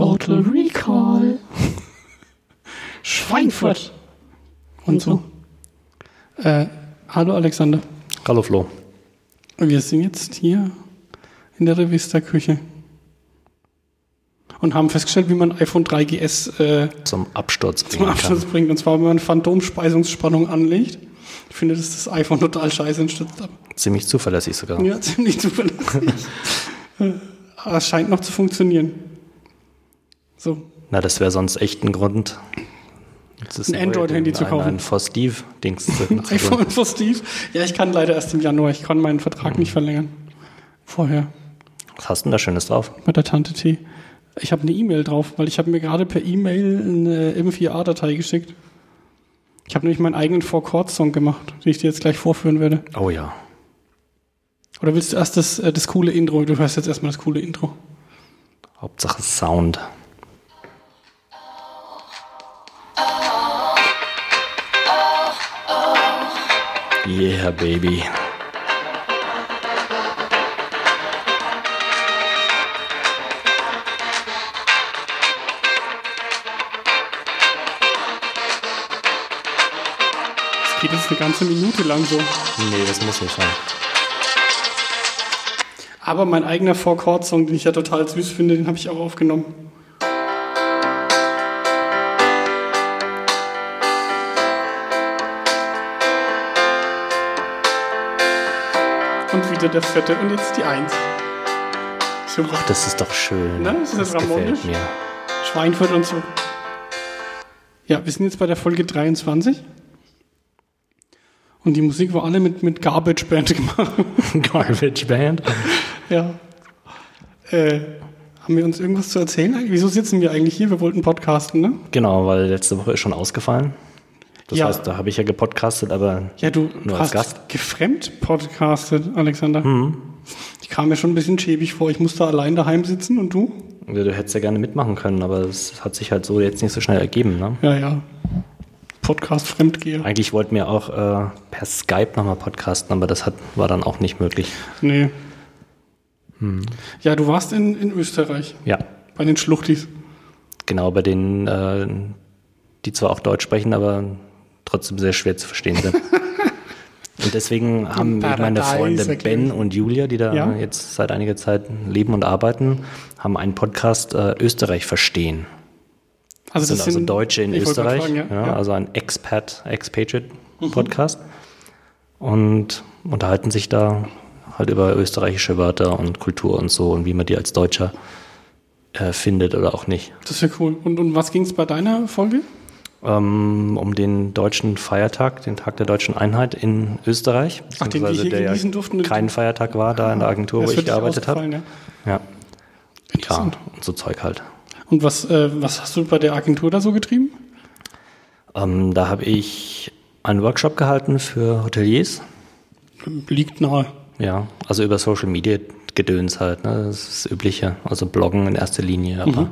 Total Recall. Schweinfurt. Und so. Äh, hallo Alexander. Hallo Flo. Wir sind jetzt hier in der Revista-Küche und haben festgestellt, wie man iPhone 3GS äh, zum Absturz bringen zum Absturz kann. bringt. Und zwar, wenn man Phantomspeisungsspannung anlegt. Ich finde, dass das iPhone total scheiße entstützt hat. Ziemlich zuverlässig sogar. Ja, ziemlich zuverlässig. Aber es scheint noch zu funktionieren. So. Na, das wäre sonst echt ein Grund, ein Android-Handy zu kaufen. Ein for Steve-Dings. ein iPhone for Steve? Ja, ich kann leider erst im Januar. Ich kann meinen Vertrag mhm. nicht verlängern. Vorher. Was hast du denn da Schönes drauf? Bei der Tante T. Ich habe eine E-Mail drauf, weil ich habe mir gerade per E-Mail eine M4A-Datei geschickt. Ich habe nämlich meinen eigenen Four-Chord-Song gemacht, den ich dir jetzt gleich vorführen werde. Oh ja. Oder willst du erst das, äh, das coole Intro? Du hörst jetzt erstmal das coole Intro. Hauptsache Sound. Yeah, baby. Das geht jetzt eine ganze Minute lang so. Nee, das muss nicht sein. Aber mein eigener Four-Chord-Song, den ich ja total süß finde, den habe ich auch aufgenommen. Wieder der Vierte und jetzt die Eins. Super. Ach, das ist doch schön. Ne? Das, das gefällt mir. Schweinfurt und so. Ja, wir sind jetzt bei der Folge 23. Und die Musik war alle mit, mit Garbage Band gemacht. Garbage Band? ja. Äh, haben wir uns irgendwas zu erzählen? Wieso sitzen wir eigentlich hier? Wir wollten podcasten, ne? Genau, weil letzte Woche ist schon ausgefallen. Das ja. heißt, da habe ich ja gepodcastet, aber ja, du nur hast als Gast. gefremd podcastet, Alexander. Mhm. Ich kam mir schon ein bisschen schäbig vor. Ich musste allein daheim sitzen und du? Ja, du hättest ja gerne mitmachen können, aber es hat sich halt so jetzt nicht so schnell ergeben, ne? Ja, ja. Podcast fremdgehe. Eigentlich wollten wir auch äh, per Skype nochmal podcasten, aber das hat, war dann auch nicht möglich. Nee. Hm. Ja, du warst in, in Österreich. Ja. Bei den Schluchtis. Genau, bei denen, äh, die zwar auch Deutsch sprechen, aber trotzdem sehr schwer zu verstehen sind. und deswegen haben meine Freunde Ben und Julia, die da ja? jetzt seit einiger Zeit leben und arbeiten, haben einen Podcast äh, Österreich verstehen. Also das, das sind also Deutsche in Österreich, fragen, ja. Ja, also ein Expat, Expatriate mhm. Podcast und unterhalten sich da halt über österreichische Wörter und Kultur und so und wie man die als Deutscher äh, findet oder auch nicht. Das ist ja cool. Und um was ging es bei deiner Folge? Ähm, um den deutschen Feiertag, den Tag der deutschen Einheit in Österreich. Ach, den wir hier der genießen durften? Kein Feiertag war da in der Agentur, wo ich gearbeitet habe. Ja. ja. Ja, und so Zeug halt. Und was, äh, was hast du bei der Agentur da so getrieben? Ähm, da habe ich einen Workshop gehalten für Hoteliers. Liegt nahe. Ja, also über Social Media Gedöns halt, ne? das ist das Übliche. Also Bloggen in erster Linie, aber mhm.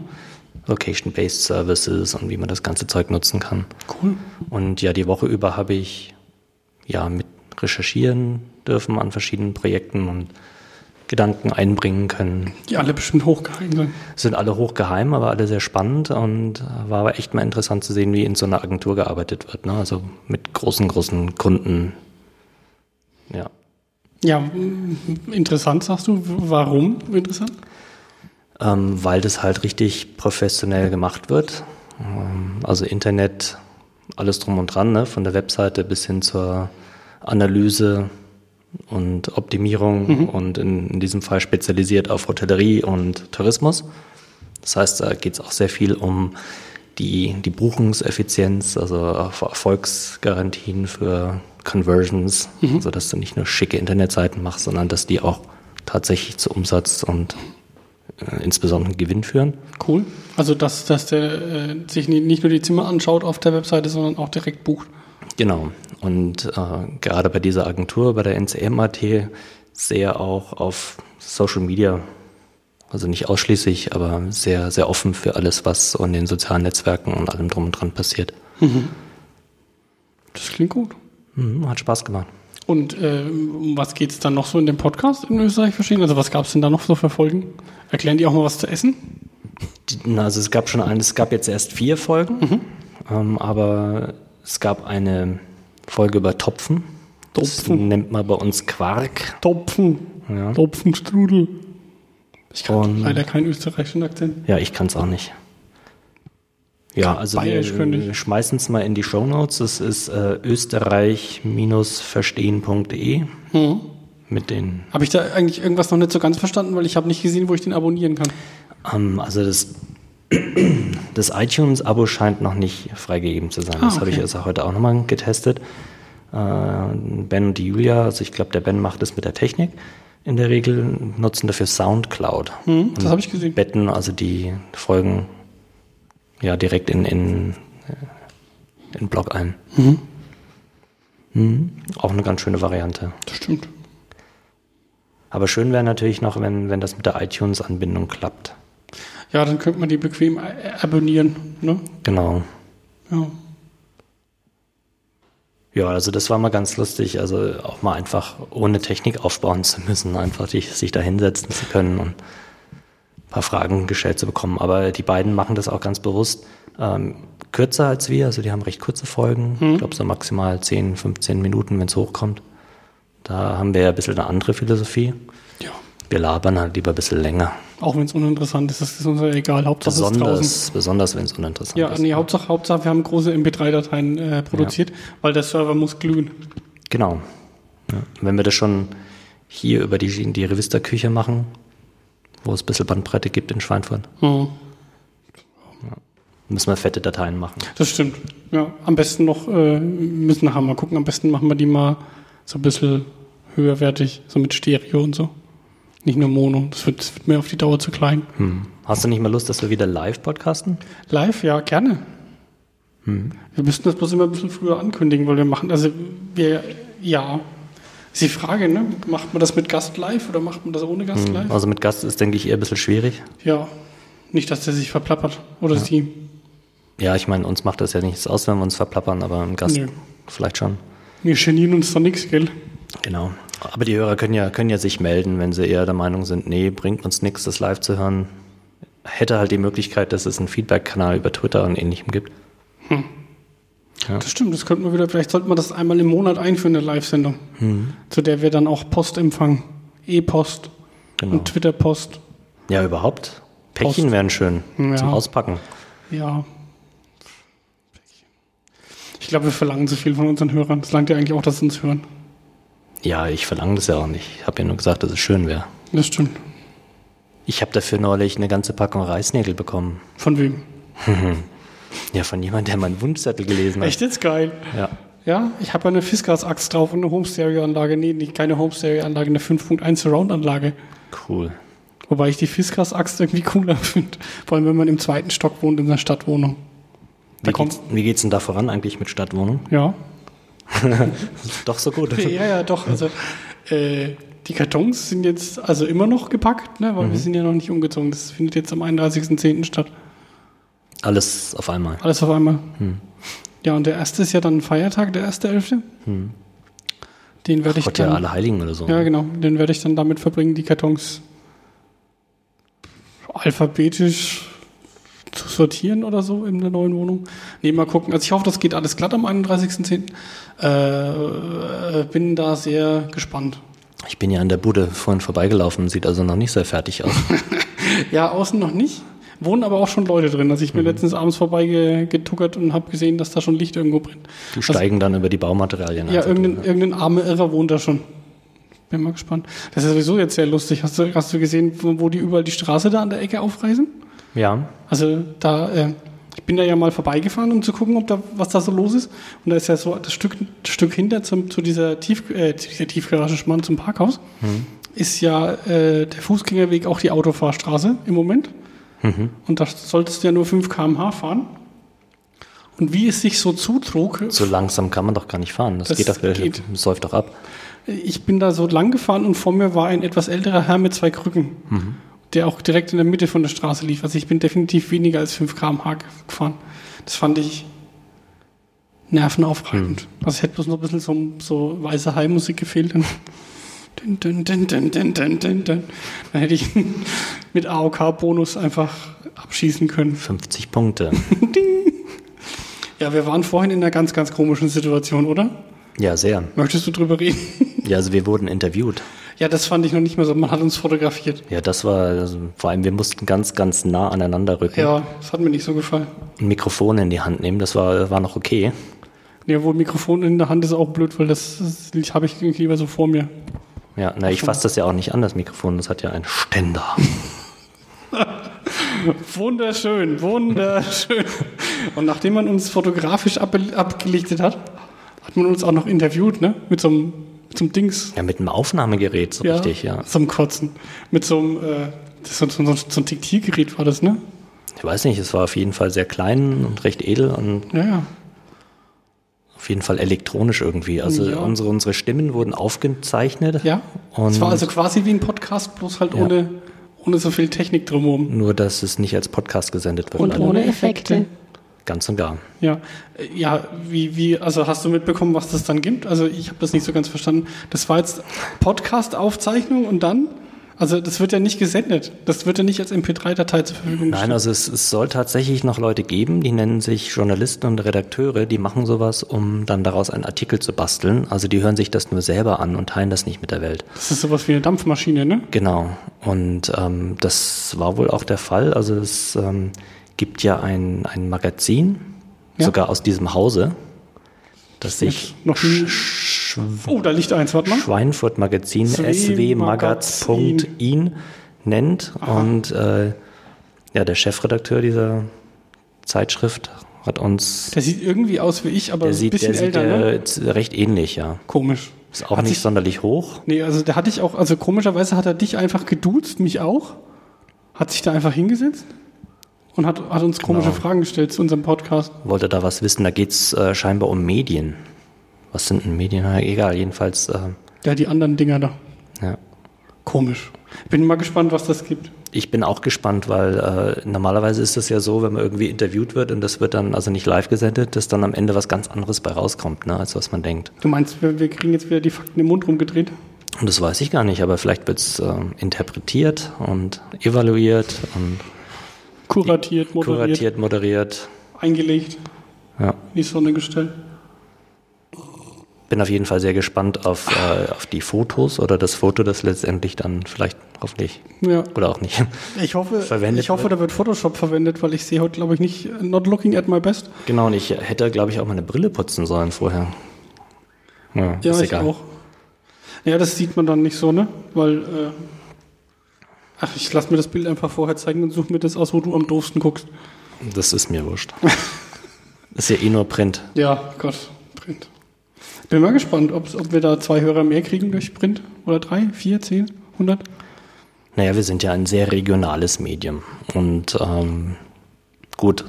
Location-Based Services und wie man das ganze Zeug nutzen kann. Cool. Und ja, die Woche über habe ich ja mit recherchieren dürfen an verschiedenen Projekten und Gedanken einbringen können. Die alle bestimmt hochgeheim sind. Sind alle hochgeheim, aber alle sehr spannend und war aber echt mal interessant zu sehen, wie in so einer Agentur gearbeitet wird. Ne? Also mit großen, großen Kunden. Ja. Ja, interessant sagst du. Warum interessant? Ähm, weil das halt richtig professionell gemacht wird. Ähm, also Internet, alles drum und dran, ne? von der Webseite bis hin zur Analyse und Optimierung mhm. und in, in, diesem Fall spezialisiert auf Hotellerie und Tourismus. Das heißt, da geht es auch sehr viel um die, die Buchungseffizienz, also Erfolgsgarantien für Conversions, mhm. sodass du nicht nur schicke Internetseiten machst, sondern dass die auch tatsächlich zu Umsatz und äh, insbesondere Gewinn führen. Cool. Also dass, dass der äh, sich nicht nur die Zimmer anschaut auf der Webseite, sondern auch direkt bucht. Genau. Und äh, gerade bei dieser Agentur, bei der NCM.at, sehr auch auf Social Media, also nicht ausschließlich, aber sehr, sehr offen für alles, was in den sozialen Netzwerken und allem drum und dran passiert. Mhm. Das klingt gut. Mhm, hat Spaß gemacht. Und äh, um was geht es dann noch so in dem Podcast in Österreich verstehen? Also was gab es denn da noch so für Folgen? Erklären die auch mal was zu essen? Also es gab schon ein, es gab jetzt erst vier Folgen, Mhm. ähm, aber es gab eine Folge über Topfen. Das Topfen. nennt man bei uns Quark. Topfen. Ja. Topfenstrudel. Ich kann Und- leider keinen österreichischen Akzent. Ja, ich kann es auch nicht. Ja, also Bayerisch wir ich. schmeißen es mal in die Shownotes. Es ist äh, österreich-verstehen.de Mhm. mit den, Habe ich da eigentlich irgendwas noch nicht so ganz verstanden, weil ich habe nicht gesehen, wo ich den abonnieren kann. ähm, also das, das iTunes-Abo scheint noch nicht freigegeben zu sein. Ah, das habe ich also heute auch nochmal getestet. Äh, ben und die Julia, also ich glaube, der Ben macht das mit der Technik in der Regel, nutzen dafür Soundcloud. Mhm, das habe ich gesehen. betten also die Folgen ja direkt in, in, äh, in den Blog ein. Mhm. Auch eine ganz schöne Variante. Das stimmt. Aber schön wäre natürlich noch, wenn, wenn das mit der iTunes-Anbindung klappt. Ja, dann könnte man die bequem äh, abonnieren. Ne? Genau. Ja. Ja, also das war mal ganz lustig, also auch mal einfach ohne Technik aufbauen zu müssen, einfach die, sich da hinsetzen zu können und paar Fragen gestellt zu bekommen. Aber die beiden machen das auch ganz bewusst ähm, kürzer als wir, also die haben recht kurze Folgen, ich glaube so maximal 10, 15 Minuten, wenn es hochkommt. Da haben wir ja ein bisschen eine andere Philosophie. ja. Wir labern halt lieber ein bisschen länger. Auch wenn es uninteressant ist, das ist uns ja egal. Hauptsache es ist draußen. Besonders, besonders wenn es uninteressant Ja, ist. nee, Hauptsache, Hauptsache, wir haben große MP3-Dateien äh, produziert, weil der Server muss glühen. Genau. Ja. Wenn wir das schon hier über die, die Revista-Küche machen, wo es ein bisschen Bandbreite gibt in Schweinfurt, Mhm. müssen wir fette Dateien machen. Das stimmt. Ja, am besten noch, äh, müssen nachher mal gucken, am besten machen wir die mal so ein bisschen höherwertig, so mit Stereo und so. Nicht nur Mono, das wird, das wird mir auf die Dauer zu klein. Hm. Hast du nicht mal Lust, dass wir wieder live podcasten? Live, ja, gerne. Wir müssten das bloß immer ein bisschen früher ankündigen, weil wir machen, also wir, ja, ist die Frage, ne? Macht man das mit Gast live oder macht man das ohne Gast live? Also mit Gast ist, denke ich, eher ein bisschen schwierig. Ja, nicht, dass der sich verplappert oder sie. Ja, ich meine, uns macht das ja nichts aus, wenn wir uns verplappern, aber ein Gast Nö. vielleicht schon. Wir genieren uns doch nichts, gell? Genau. Aber die Hörer können ja, können ja sich melden, wenn sie eher der Meinung sind, nee, bringt uns nichts, das live zu hören. Hätte halt die Möglichkeit, dass es einen Feedback-Kanal über Twitter und ähnlichem gibt. Das stimmt, das könnten wir wieder, vielleicht sollten wir das einmal im Monat einführen, eine Live-Sendung, zu der wir dann auch Post empfangen. E-Post Genau. und Twitter-Post. Ja, überhaupt. Päckchen Post. wären schön Ja. zum Auspacken. Ja. Ich glaube, wir verlangen zu viel von unseren Hörern. Das langt ja eigentlich auch, dass sie uns hören. Ja, ich verlange das ja auch nicht. Ich habe ja nur gesagt, dass es schön wäre. Das stimmt. Ich habe dafür neulich eine ganze Packung Reisnägel bekommen. Von wem? Ja, von jemandem, der meinen Wunschzettel gelesen hat. Echt jetzt geil. Ja. Ja, ich habe eine Fiskars-Axt drauf und eine Home-Stereo-Anlage. Nee, nicht keine Home-Stereo-Anlage, eine 5.1 Surround-Anlage. Cool. Wobei ich die Fiskars-Axt irgendwie cooler finde. Vor allem, wenn man im zweiten Stock wohnt in einer Stadtwohnung. Da Wie geht's, wie geht's denn da voran eigentlich mit Stadtwohnung? ja. Doch so gut. Ja, ja, doch. Also, äh, die Kartons sind jetzt also immer noch gepackt, ne, weil wir sind ja noch nicht umgezogen. Das findet jetzt am 31.10. statt. Alles auf einmal. Alles auf einmal. Ja, und der erste ist ja dann Feiertag, der 1.11. Den werde ich Gott, ja, dann, alle Heiligen oder so. ja, genau, den werde ich dann damit verbringen, die Kartons alphabetisch zu sortieren oder so in der neuen Wohnung. Nee, mal gucken. Also ich hoffe, das geht alles glatt am 31.10. Äh, bin da sehr gespannt. Ich bin ja an der Bude vorhin vorbeigelaufen, sieht also noch nicht sehr fertig aus. Ja, außen noch nicht. Wohnen aber auch schon Leute drin. Also ich bin letztens abends vorbeigetuckert und habe gesehen, dass da schon Licht irgendwo brennt. Die steigen dann über die Baumaterialien Ja, einfach irgendein, irgendein armer Irrer wohnt da schon. Bin mal gespannt. Das ist sowieso jetzt sehr lustig. Hast du, hast du gesehen, wo, wo die überall die Straße da an der Ecke aufreißen? Ja, Also da, äh, ich bin da ja mal vorbeigefahren, um zu gucken, ob da, was da so los ist. Und da ist ja so das Stück, das Stück hinter zum, zu dieser, Tief, äh, dieser Tiefgarage Schmarrn zum Parkhaus, ist ja äh, der Fußgängerweg auch die Autofahrstraße im Moment. Und da solltest du ja nur 5 km/h fahren. Und wie es sich so zutrug, so langsam kann man doch gar nicht fahren. Das, Das geht doch, geht. säuft doch ab. Ich bin da so lang gefahren und vor mir war ein etwas älterer Herr mit zwei Krücken, der auch direkt in der Mitte von der Straße lief. Also ich bin definitiv weniger als 5 km/h gefahren. Das fand ich nervenaufreibend. Also es hätte bloß noch ein bisschen so, so weiße Hai-Musik gefehlt. Dann Dun, dun, dun, dun, dun, dun, dun, dun. Dann hätte ich mit AOK-Bonus einfach abschießen können. 50 Punkte. Ja, wir waren vorhin in einer ganz, ganz komischen Situation, oder? Ja, sehr. Möchtest du drüber reden? Ja, also wir wurden interviewt. Ja, das fand ich noch nicht mehr so. Man hat uns fotografiert. Ja, das war, also vor allem wir mussten ganz, ganz nah aneinander rücken. Ja, das hat mir nicht so gefallen. Ein Mikrofon in die Hand nehmen, das war, war noch okay. Ja, wohl Mikrofon in der Hand ist auch blöd, weil das, das habe ich lieber so vor mir. Ja, na, ich fasse das ja auch nicht an, das Mikrofon, das hat ja einen Ständer. Wunderschön, wunderschön. Und nachdem man uns fotografisch ab, abgelichtet hat, hat man uns auch noch interviewt, ne? Mit so einem, mit so einem Dings. Ja, mit einem Aufnahmegerät, so richtig, ja. So einem Kotzen. Mit so einem, äh, ist so, so, so ein Diktiergerät war das, ne? Ich weiß nicht, es war auf jeden Fall sehr klein und recht edel und Ja, ja. Auf jeden Fall elektronisch irgendwie. Also Ja. unsere, unsere Stimmen wurden aufgezeichnet. Ja. Und es war also quasi wie ein Podcast, bloß halt Ja. ohne, ohne so viel Technik drumherum. nur, dass es nicht als Podcast gesendet wird. Und leider. ohne Effekte. Ganz und gar. Ja, ja, wie, wie, also hast du mitbekommen, was das dann gibt? Also ich habe das nicht so ganz verstanden. Das war jetzt Podcast-Aufzeichnung und dann? Also das wird ja nicht gesendet. Das wird ja nicht als MP3-Datei zur Verfügung Nein, also es, es soll tatsächlich noch Leute geben, die nennen sich Journalisten und Redakteure, die machen sowas, um dann daraus einen Artikel zu basteln. Also die hören sich das nur selber an und teilen das nicht mit der Welt. Das ist sowas wie eine Dampfmaschine, ne? Genau. Und ähm, das war wohl auch der Fall. Also es ähm, gibt ja ein, ein Magazin, Ja. sogar aus diesem Hause, das sich noch nie- Oh, da liegt eins, warte mal. Schweinfurt Magazin Sw swmagaz.in nennt. Und äh, ja, der Chefredakteur dieser Zeitschrift hat uns, Der sieht irgendwie aus wie ich, aber der ein sieht, bisschen der sieht älter, äh, ne? recht ähnlich, ja. Komisch. Ist auch Hat nicht sich- sonderlich hoch. Nee, also der hatte ich auch, also komischerweise hat er dich einfach geduzt, mich auch. Hat sich da einfach hingesetzt und hat, hat uns komische Genau. Fragen gestellt zu unserem Podcast. Wollte da was wissen. Da geht's äh, scheinbar um Medien. Was sind denn Medien? Egal, jedenfalls, äh, Ja, die anderen Dinger da. ja. Komisch. Bin mal gespannt, was das gibt. Ich bin auch gespannt, weil äh, normalerweise ist es ja so, wenn man irgendwie interviewt wird und das wird dann also nicht live gesendet, dass dann am Ende was ganz anderes bei rauskommt, ne, als was man denkt. Du meinst, wir, wir kriegen jetzt wieder die Fakten im Mund rumgedreht? Und das weiß ich gar nicht, aber vielleicht wird's ähm, interpretiert und evaluiert und Kuratiert, moderiert, kuratiert, moderiert. eingelegt, Ja. in die Sonne gestellt. Bin auf jeden Fall sehr gespannt auf, äh, auf die Fotos oder das Foto, das letztendlich dann vielleicht hoffentlich Ja. oder auch nicht. Ich hoffe, Verwendet ich hoffe, da wird Photoshop verwendet, weil ich sehe heute, glaube ich, nicht not looking at my best. Genau, und ich hätte, glaube ich, auch meine Brille putzen sollen vorher. Ja, Ja, ist ich egal. auch. Ja, das sieht man dann nicht so, ne? Weil, äh, ach, ich lasse mir das Bild einfach vorher zeigen und suche mir das aus, wo du am doofsten guckst. Das ist mir wurscht. ist ja eh nur Print. Ja, Gott. Bin mal gespannt, ob wir da zwei Hörer mehr kriegen durch Print. Oder drei, vier, zehn, hundert. Naja, wir sind ja ein sehr regionales Medium. Und ähm, gut,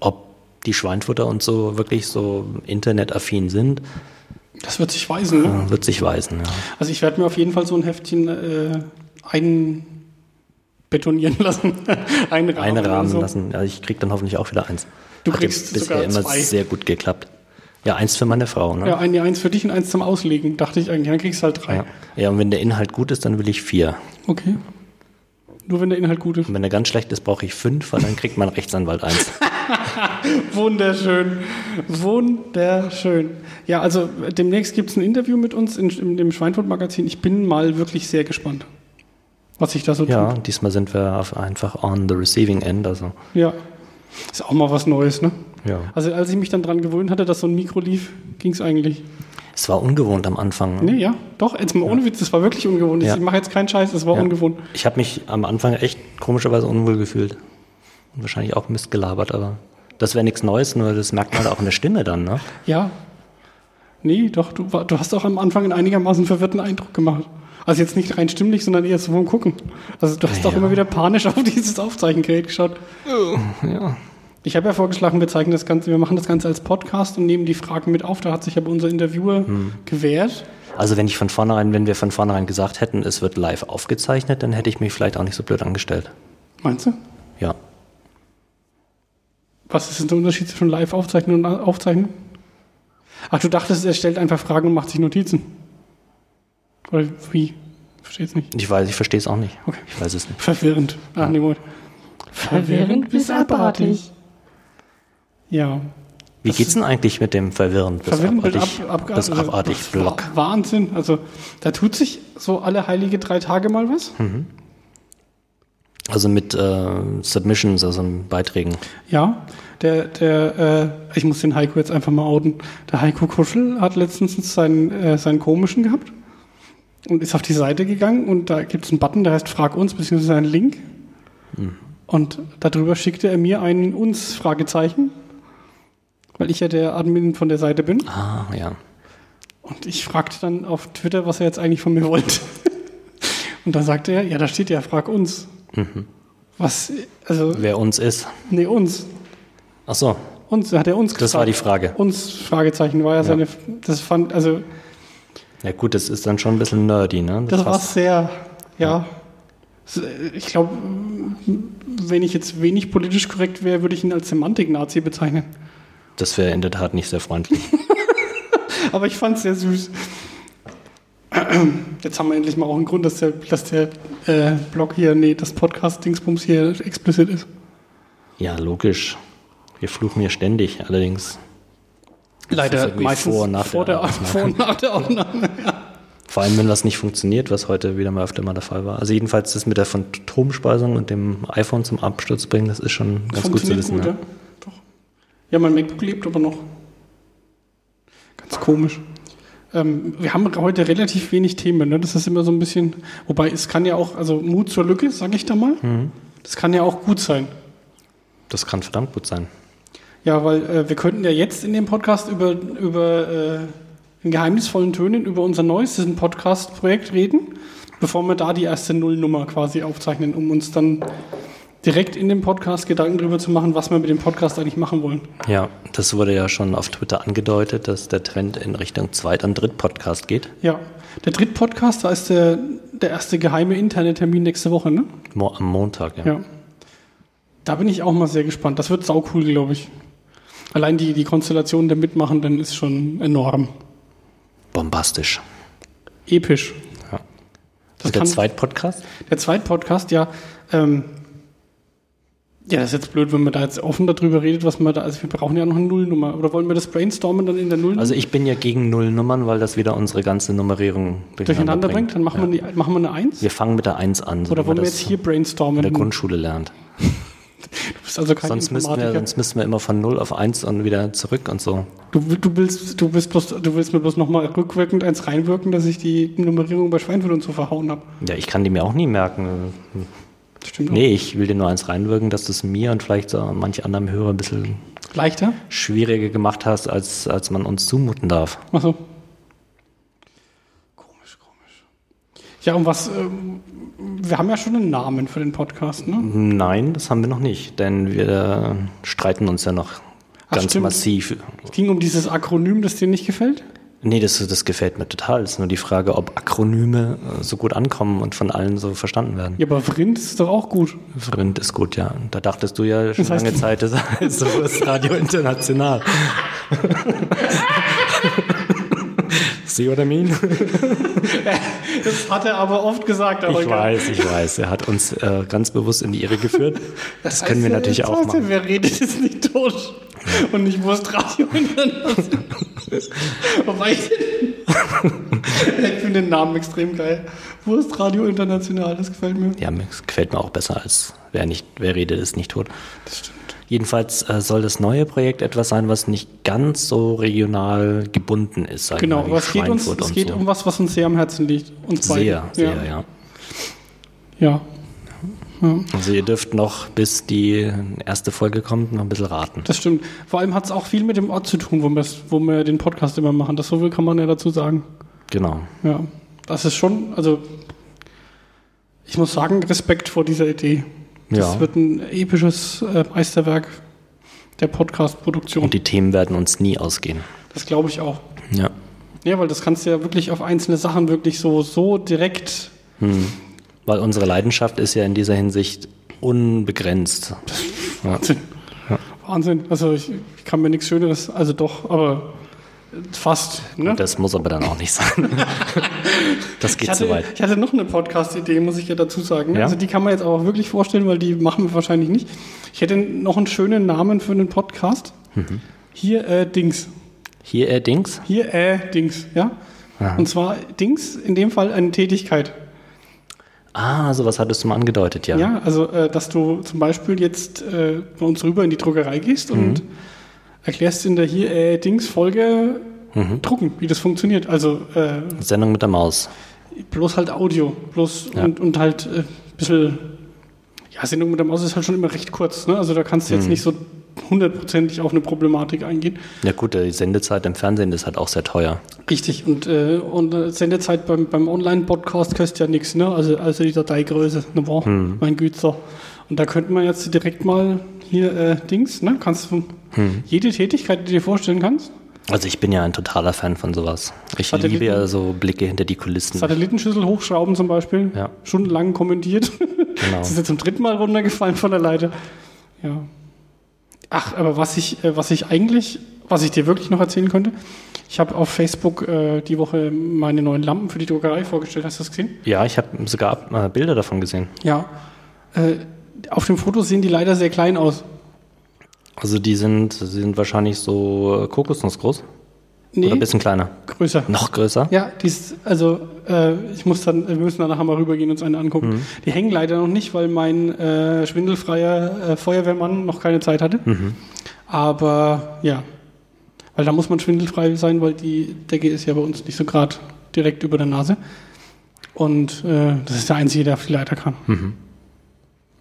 ob die Schweinfutter und so wirklich so internetaffin sind, Das wird sich weisen, ne? äh, wird sich weisen. Ja. Also ich werde mir auf jeden Fall so ein Heftchen äh, einbetonieren lassen. Einrahmen. Einrahmen so. lassen. Ja, ich krieg dann hoffentlich auch wieder eins. Du Hat kriegst ja bisher sogar immer zwei. sehr gut geklappt. Ja, eins für meine Frau. Ne? Ja, ein, eins für dich und eins zum Auslegen. Dachte ich eigentlich, dann kriegst du halt drei. Ja. ja, und wenn der Inhalt gut ist, dann will ich vier. Okay. Nur wenn der Inhalt gut ist. Und wenn er ganz schlecht ist, brauche ich fünf, weil dann kriegt mein Rechtsanwalt eins. Wunderschön. Wunderschön. Ja, also demnächst gibt es ein Interview mit uns in, in dem Schweinfurt-Magazin. Ich bin mal wirklich sehr gespannt, was sich da so Ja, tut. diesmal sind wir auf einfach on the receiving end. Also, Ja. Ist auch mal was Neues, ne? Ja. Also als ich mich dann dran gewöhnt hatte, dass so ein Mikro lief, ging es eigentlich. Es war ungewohnt am Anfang. ne? Nee, ja, doch, jetzt mal ohne Witz, das war wirklich ungewohnt. Ja. Ich mache jetzt keinen Scheiß, das war ungewohnt. Ich habe mich am Anfang echt komischerweise unwohl gefühlt. Und wahrscheinlich auch Mist gelabert, aber das wäre nichts Neues, nur das merkt man auch in der Stimme dann, ne? Ja. Nee, doch, du, du hast auch am Anfang einen einigermaßen verwirrten Eindruck gemacht. Also jetzt nicht rein stimmlich, sondern eher so vom Gucken. Also du hast Ja. auch immer wieder panisch auf dieses Aufzeichengerät geschaut. Ja. Ich habe ja vorgeschlagen, wir zeigen das Ganze, wir machen das Ganze als Podcast und nehmen die Fragen mit auf. Da hat sich aber unser Interviewer Hm. gewehrt. Also wenn ich von vornherein, wenn wir von vornherein gesagt hätten, es wird live aufgezeichnet, dann hätte ich mich vielleicht auch nicht so blöd angestellt. Meinst du? Ja. Was ist denn der Unterschied zwischen Live-Aufzeichnen und Aufzeichnen? Ach, du dachtest, er stellt einfach Fragen und macht sich Notizen. Oder wie? Verstehe es nicht. Ich weiß, ich verstehe es auch nicht. Okay. Ich weiß es nicht. Verwirrend. Ach, nee, Moment. Verwirrend bis abartig. Ja. Wie geht's denn eigentlich mit dem verwirrend bis Verwirrend abartig, ab, ab, bis also, abartig Block? Wahnsinn. Also da tut sich so alle heilige drei Tage mal was. Hm. Also mit äh, Submissions, also Beiträgen. Ja, der, der, äh, ich muss den Heiko jetzt einfach mal outen. Der Heiko Kuschel hat letztens seinen, äh, seinen komischen gehabt und ist auf die Seite gegangen und da gibt es einen Button, der heißt Frag uns, beziehungsweise einen Link. Und darüber schickte er mir ein uns Fragezeichen, weil ich ja der Admin von der Seite bin. Ah, ja. Und ich fragte dann auf Twitter, was er jetzt eigentlich von mir wollte. Und dann sagte er, ja, da steht ja, frag uns. Was, also, Wer uns ist. nee, uns. Ach so, Uns, hat er uns das war die Frage. Uns, Fragezeichen, war ja, seine, das fand, also, Ja gut, das ist dann schon ein bisschen nerdy, ne? das war passt. sehr, ja. Ich glaube, wenn ich jetzt wenig politisch korrekt wäre, würde ich ihn als Semantik-Nazi bezeichnen. Das wäre in der Tat nicht sehr freundlich. Aber ich fand es sehr süß. Jetzt haben wir endlich mal auch einen Grund, dass der, dass der äh, Blog hier, nee, das Podcast-Dingsbums hier explizit ist. ja, logisch. Wir fluchen hier ständig, allerdings. Leider meistens vor und nach vor, der der, Aufnahme. vor und nach der Aufnahme. Vor allem, wenn das nicht funktioniert, was heute wieder mal öfter mal der Fall war. Also jedenfalls das mit der Phantomspeisung und dem iPhone zum Absturz bringen, das ist schon ganz gut zu wissen. gut, ne? ja. Ja, mein MacBook lebt aber noch. Ganz komisch. Ähm, wir haben heute relativ wenig Themen, ne? Das ist immer so ein bisschen, wobei es kann ja auch, also Mut zur Lücke, sage ich da mal. Mhm. Das kann ja auch gut sein. Das kann verdammt gut sein. Ja, weil äh, wir könnten ja jetzt in dem Podcast über, über äh, in geheimnisvollen Tönen über unser neuestes Podcast-Projekt reden, bevor wir da die erste Nullnummer quasi aufzeichnen, um uns dann direkt in dem Podcast Gedanken darüber zu machen, was wir mit dem Podcast eigentlich machen wollen. Ja, das wurde ja schon auf Twitter angedeutet, dass der Trend in Richtung Zweit- und Dritt-Podcast geht. Ja, der Dritt-Podcast, da ist der, der erste geheime interne Termin nächste Woche, ne? Mo am Montag, ja. Ja. Da bin ich auch mal sehr gespannt. Das wird saucool, glaube ich. Allein die, die Konstellation der Mitmachenden ist schon enorm. Bombastisch. Episch. Ja. Das Und der Zweit-Podcast? Der zweite Podcast, ja. Ähm, ja, das ist jetzt blöd, wenn man da jetzt offen darüber redet, was man da. Also, wir brauchen ja noch eine Nullnummer. Oder wollen wir das brainstormen dann in der Nullnummer Also ich bin ja gegen Nullnummern, weil das wieder unsere ganze Nummerierung durcheinander bringt? Dann machen, ja. wir, eine, machen wir eine Eins? Wir fangen mit der 1 an, so Oder wollen wir jetzt hier in brainstormen? der Du Grundschule lernt. bist also kein Sonst müssten, wir, sonst müssten wir immer von 0 auf 1 und wieder zurück und so. Du, du, willst, du, willst bloß, du willst mir bloß nochmal rückwirkend eins reinwirken, dass ich die Nummerierung bei Schweinfurt und so verhauen habe. Ja, ich kann die mir auch nie merken. Stimmt. Nee, ich will dir nur eins reinwirken, dass du es mir und vielleicht so manch anderem Hörer ein bisschen Leichter? schwieriger gemacht hast, als, als man uns zumuten darf. Achso. Komisch, komisch. Ja, und was, ähm, wir haben ja schon einen Namen für den Podcast, ne? Nein, das haben wir noch nicht, denn wir streiten uns ja noch Ach, ganz stimmt. massiv. Es ging um dieses Akronym, das dir nicht gefällt? Nee, das, das gefällt mir total. Es ist nur die Frage, ob Akronyme äh, so gut ankommen und von allen so verstanden werden. Ja, aber Vrind ist doch auch gut. Vrind ist gut, ja. Da dachtest du ja schon Das heißt- lange Zeit, das heißt so ist Radio International. See what I mean? Das hat er aber oft gesagt. Aber Ich weiß, ich weiß. Er hat uns äh, ganz bewusst in die Irre geführt. Das können wir natürlich das auch machen. Wer redet, ist nicht tot. Und nicht Wurstradio international. Wobei ich, finde den Namen extrem geil. Wurstradio international, das gefällt mir. Ja, mir gefällt mir auch besser als wer nicht, wer redet, ist nicht tot. Das stimmt. Jedenfalls äh, soll das neue Projekt etwas sein, was nicht ganz so regional gebunden ist. Genau, aber es geht, uns, es und geht so. um was, was uns sehr am Herzen liegt. Uns sehr, sehr, ja. ja. ja. Also ihr dürft noch, bis die erste Folge kommt, noch ein bisschen raten. Das stimmt. Vor allem hat es auch viel mit dem Ort zu tun, wo, wo wir den Podcast immer machen. Das so viel kann man ja dazu sagen. Genau. Ja, das ist schon, also ich muss sagen, Respekt vor dieser Idee. Das Ja. wird ein episches äh, Meisterwerk der Podcast-Produktion. Und die Themen werden uns nie ausgehen. Das glaube ich auch. Ja. Ja, weil das kannst du ja wirklich auf einzelne Sachen wirklich so, so direkt. Weil unsere Leidenschaft ist ja in dieser Hinsicht unbegrenzt. Ja. Wahnsinn. Wahnsinn. Also ich, ich kann mir nichts Schöneres, also doch, aber Fast. Ne? Das muss aber dann auch nicht sein. das geht hatte, zu weit. Ich hatte noch eine Podcast-Idee, muss ich ja dazu sagen. Ja? Also die kann man jetzt auch wirklich vorstellen, weil die machen wir wahrscheinlich nicht. Ich hätte noch einen schönen Namen für einen Podcast. Mhm. Hier äh, Dings. Hier äh, Dings. Hier äh Dings, ja. Aha. Und zwar Dings, in dem Fall eine Tätigkeit. Ah, sowas hattest du mal angedeutet, ja. Ja, also äh, dass du zum Beispiel jetzt äh, bei uns rüber in die Druckerei gehst und erklärst in der hier äh, Dings Folge drucken, wie das funktioniert. Also äh, Sendung mit der Maus. bloß halt Audio, bloß Ja. und, und halt ein äh, bisschen. Ja, Sendung mit der Maus ist halt schon immer recht kurz. Ne? Also da kannst du jetzt nicht so hundertprozentig auf eine Problematik eingehen. Ja gut, die Sendezeit im Fernsehen ist halt auch sehr teuer. Richtig. Und, äh, und äh, Sendezeit beim, beim Online-Podcast kostet ja nichts. Ne? Also, also die Dateigröße, ne? Wow, mein Güter. Und da könnte man jetzt direkt mal hier äh, Dings, ne? Kannst du jede Tätigkeit, die du dir vorstellen kannst, Also ich bin ja ein totaler Fan von sowas. Ich Satelliten- liebe ja so Blicke hinter die Kulissen. Satellitenschüssel hochschrauben zum Beispiel, Ja. stundenlang kommentiert. Genau. Das ist jetzt zum dritten Mal runtergefallen von der Leiter. Ja. Ach, aber was ich, äh, was ich eigentlich, was ich dir wirklich noch erzählen könnte, ich habe auf Facebook äh, die Woche meine neuen Lampen für die Druckerei vorgestellt. Hast du das gesehen? Ja, ich habe sogar äh, Bilder davon gesehen. Ja. Äh, auf dem Foto sehen die leider sehr klein aus. Also die sind, die sind wahrscheinlich so äh, Kokosnuss groß Nee, oder ein bisschen kleiner. größer. Noch größer? Ja, die ist, also äh, ich muss dann, wir müssen dann nachher mal rübergehen und uns eine angucken. Die hängen leider noch nicht, weil mein äh, schwindelfreier äh, Feuerwehrmann noch keine Zeit hatte. Aber ja, weil da muss man schwindelfrei sein, weil die Decke ist ja bei uns nicht so gerade direkt über der Nase. Und äh, das ist der Einzige, der auf die Leiter kann.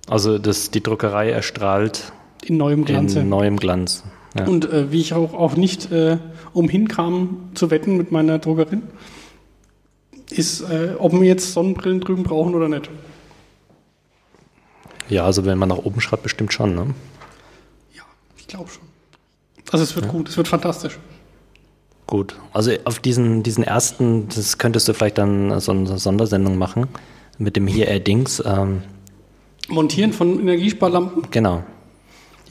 Also das, die Druckerei erstrahlt In neuem Glanze. in neuem Glanz. Ja. Und äh, wie ich auch, auch nicht äh, umhin kam zu wetten mit meiner Druckerin, ist, äh, ob wir jetzt Sonnenbrillen drüben brauchen oder nicht. ja, also wenn man nach oben schreibt, bestimmt schon. Ne? Ja, ich glaube schon. Also es wird gut, es wird fantastisch. Gut. Also auf diesen, diesen ersten, das könntest du vielleicht dann so eine Sondersendung machen mit dem hier Dings. Ähm, Montieren von Energiesparlampen. genau.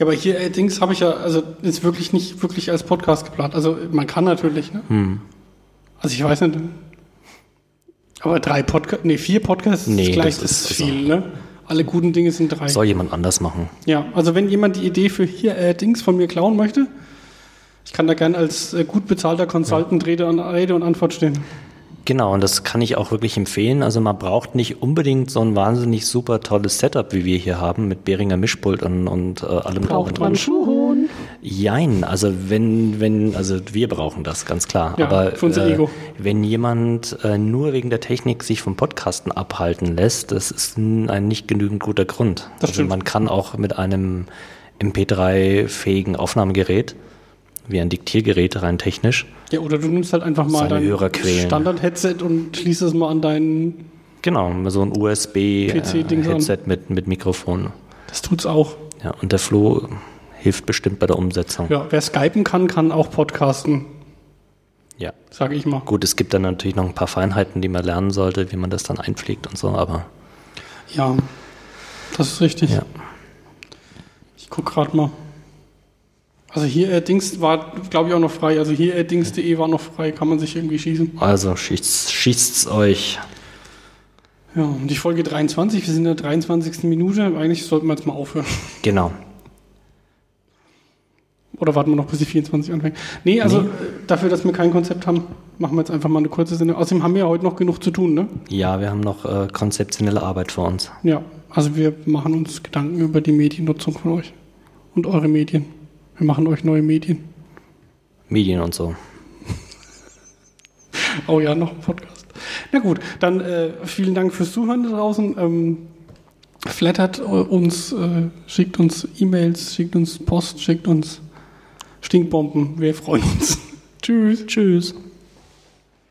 Ja, aber hier allerdings habe ich ja, also jetzt wirklich nicht wirklich als Podcast geplant. Also man kann natürlich, ne? Hm. Also ich weiß nicht. Aber drei Podcasts, nee, vier Podcasts Nee, ist gleich, das das ist- ist viel, ne? Alle guten Dinge sind drei. Soll jemand anders machen. Ja, also wenn jemand die Idee für hier äh, Dings von mir klauen möchte, ich kann da gern als äh, gut bezahlter Consultant Rede, und, Rede und Antwort stehen. Genau, und das kann ich auch wirklich empfehlen. Also man braucht nicht unbedingt so ein wahnsinnig super tolles Setup, wie wir hier haben, mit Behringer Mischpult und, und äh, allem Braucht man. Schuhhuhn? Jein, also wenn, wenn, also wir brauchen das, ganz klar. Ja, Aber für unser äh, Ego. wenn jemand äh, nur wegen der Technik sich vom Podcasten abhalten lässt, das ist ein nicht genügend guter Grund. Das also stimmt. man kann auch mit einem MP3-fähigen Aufnahmegerät, wie ein Diktiergerät rein technisch, Ja, oder du nimmst halt einfach mal dein. Standard-Headset und schließt es mal an deinen. genau, so ein. USB-Headset mit, mit Mikrofon. Das tut's auch. Ja, und der Flo hilft bestimmt bei der Umsetzung. Ja, wer skypen kann, kann auch podcasten, ja. sage ich mal. Gut, es gibt dann natürlich noch ein paar Feinheiten, die man lernen sollte, wie man das dann einpflegt und so, aber Ja, das ist richtig. Ja. Ich guck gerade mal. Also hier äh, Dings war, glaube ich, auch noch frei. Also hier äh, Dings.de war noch frei, kann man sich irgendwie schießen. also schießt, schießt's euch. Ja, und die Folge 23, wir sind in der 23. Minute. Eigentlich sollten wir jetzt mal aufhören. Genau. Oder warten wir noch, bis die 24 anfängt? Nee, also äh, dafür, dass wir kein Konzept haben, machen wir jetzt einfach mal eine kurze Sendung. Außerdem haben wir ja heute noch genug zu tun, ne? Ja, wir haben noch äh, konzeptionelle Arbeit vor uns. Ja, also wir machen uns Gedanken über die Mediennutzung von euch und eure Medien. Wir machen euch neue Medien. Medien und so. Oh ja, noch ein Podcast. Na gut, dann äh, vielen Dank fürs Zuhören da draußen. Ähm, flattert äh, uns, äh, schickt uns E-Mails, schickt uns Post, schickt uns Stinkbomben. Wir freuen uns. Tschüss. Tschüss.